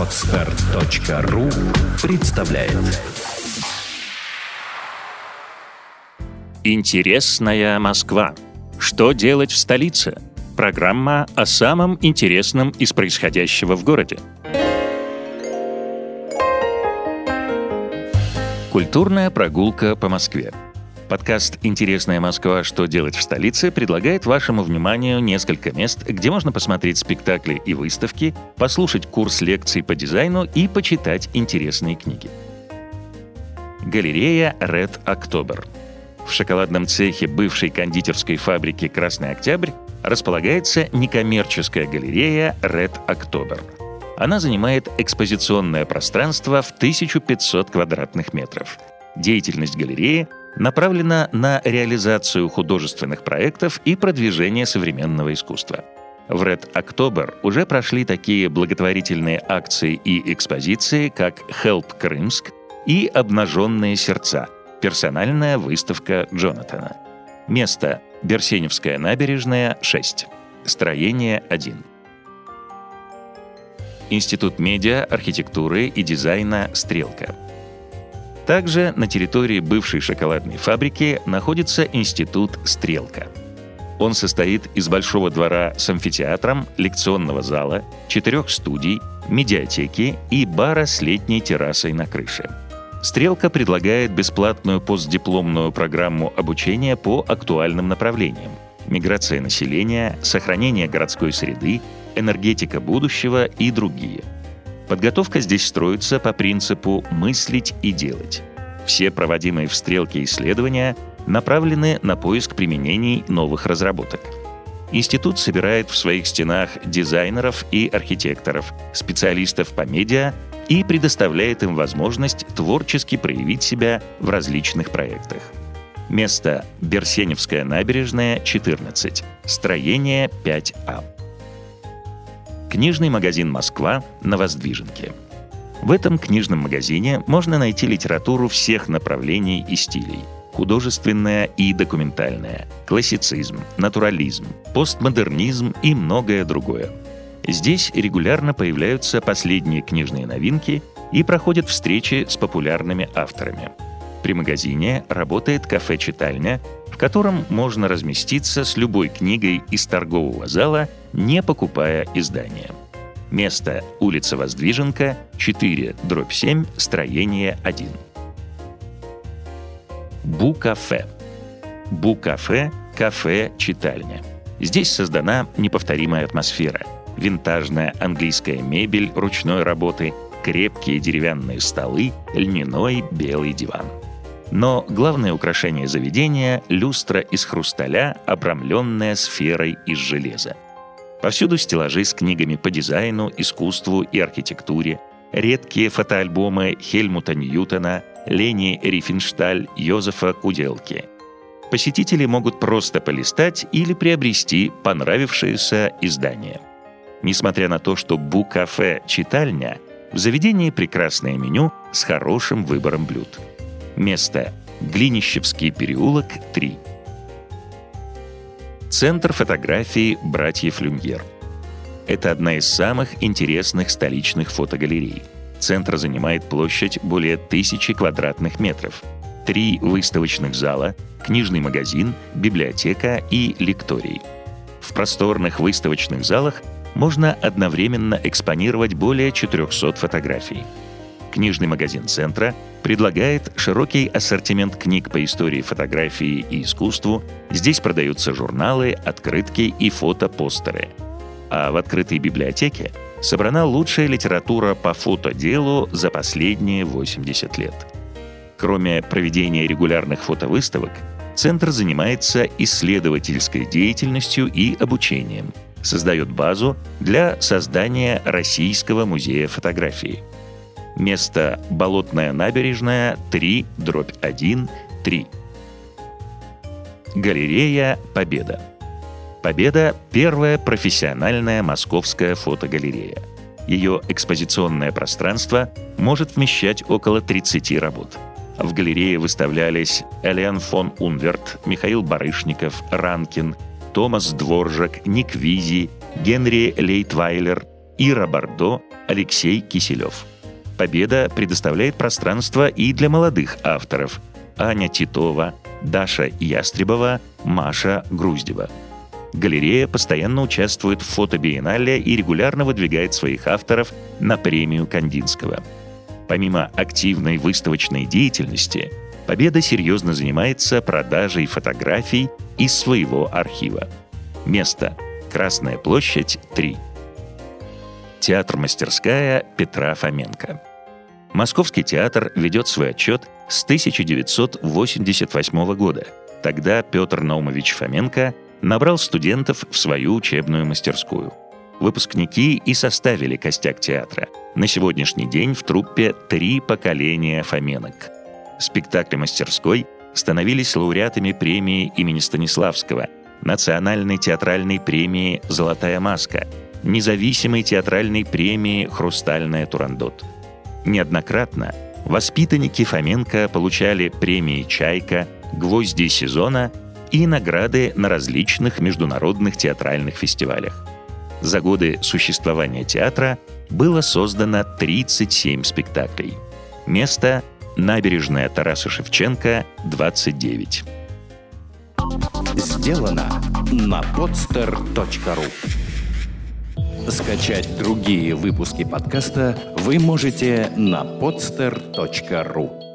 Отстар.ру представляет Интересная Москва. Что делать в столице? Программа о самом интересном из происходящего в городе. Культурная прогулка по Москве. Подкаст «Интересная Москва. Что делать в столице» предлагает вашему вниманию несколько мест, где можно посмотреть спектакли и выставки, послушать курс лекций по дизайну и почитать интересные книги. Галерея Red October. В шоколадном цехе бывшей кондитерской фабрики «Красный Октябрь» располагается некоммерческая галерея Red October. Она занимает экспозиционное пространство в 1500 квадратных метров. Деятельность галереи – направлена на реализацию художественных проектов и продвижение современного искусства. В Red October уже прошли такие благотворительные акции и экспозиции, как «Help Крымск» и «Обнаженные сердца» — персональная выставка Джонатана. Место — Берсеневская набережная, 6. Строение 1. Институт медиа, архитектуры и дизайна «Стрелка». Также на территории бывшей шоколадной фабрики находится институт «Стрелка». Он состоит из большого двора с амфитеатром, лекционного зала, четырех студий, медиатеки и бара с летней террасой на крыше. «Стрелка» предлагает бесплатную постдипломную программу обучения по актуальным направлениям – миграция населения, сохранение городской среды, энергетика будущего и другие – Подготовка здесь строится по принципу «мыслить и делать». Все проводимые в стрелке исследования направлены на поиск применений новых разработок. Институт собирает в своих стенах дизайнеров и архитекторов, специалистов по медиа и предоставляет им возможность творчески проявить себя в различных проектах. Место – Берсеневская набережная, 14. Строение 5А. Книжный магазин «Москва» на Воздвиженке. В этом книжном магазине можно найти литературу всех направлений и стилей. Художественная и документальная, классицизм, натурализм, постмодернизм и многое другое. Здесь регулярно появляются последние книжные новинки и проходят встречи с популярными авторами. При магазине работает кафе-читальня, в котором можно разместиться с любой книгой из торгового зала, не покупая издания. Место – улица Воздвиженка, 4, дробь 7, строение 1. Бу-кафе. Бу-кафе – кафе-читальня. Здесь создана неповторимая атмосфера. Винтажная английская мебель ручной работы, крепкие деревянные столы, льняной белый диван – но главное украшение заведения — люстра из хрусталя, обрамленная сферой из железа. Повсюду стеллажи с книгами по дизайну, искусству и архитектуре, редкие фотоальбомы Хельмута Ньютона, Лени Рифеншталь, Йозефа Куделки. Посетители могут просто полистать или приобрести понравившееся издание. Несмотря на то, что Бу-кафе – читальня, в заведении прекрасное меню с хорошим выбором блюд – Место – Глинищевский переулок, 3. Центр фотографии братьев Люмьер. Это одна из самых интересных столичных фотогалерей. Центр занимает площадь более тысячи квадратных метров. Три выставочных зала, книжный магазин, библиотека и лекторий. В просторных выставочных залах можно одновременно экспонировать более 400 фотографий. Книжный магазин центра предлагает широкий ассортимент книг по истории фотографии и искусству. Здесь продаются журналы, открытки и фотопостеры. А в открытой библиотеке собрана лучшая литература по фотоделу за последние 80 лет. Кроме проведения регулярных фотовыставок, Центр занимается исследовательской деятельностью и обучением, создает базу для создания Российского музея фотографии – Место Болотная набережная 3, дробь 1, 3. Галерея «Победа». «Победа» — первая профессиональная московская фотогалерея. Ее экспозиционное пространство может вмещать около 30 работ. В галерее выставлялись Элиан фон Унверт, Михаил Барышников, Ранкин, Томас Дворжак, Ник Визи, Генри Лейтвайлер Ира Бордо, Алексей Киселев. Победа предоставляет пространство и для молодых авторов Аня Титова, Даша Ястребова, Маша Груздева. Галерея постоянно участвует в фотобиеннале и регулярно выдвигает своих авторов на премию Кандинского. Помимо активной выставочной деятельности, Победа серьезно занимается продажей фотографий из своего архива. Место – Красная площадь, 3. Театр-мастерская Петра Фоменко. Московский театр ведет свой отчет с 1988 года. Тогда Петр Наумович Фоменко набрал студентов в свою учебную мастерскую. Выпускники и составили костяк театра. На сегодняшний день в труппе три поколения Фоменок – спектакли мастерской становились лауреатами премии имени Станиславского, Национальной театральной премии «Золотая маска», независимой театральной премии «Хрустальная Турандот». Неоднократно воспитанники Фоменко получали премии «Чайка», «Гвозди сезона» и награды на различных международных театральных фестивалях. За годы существования театра было создано 37 спектаклей. Место Набережная Тараса Шевченко, 29. Сделано на podster.ru Скачать другие выпуски подкаста вы можете на podster.ru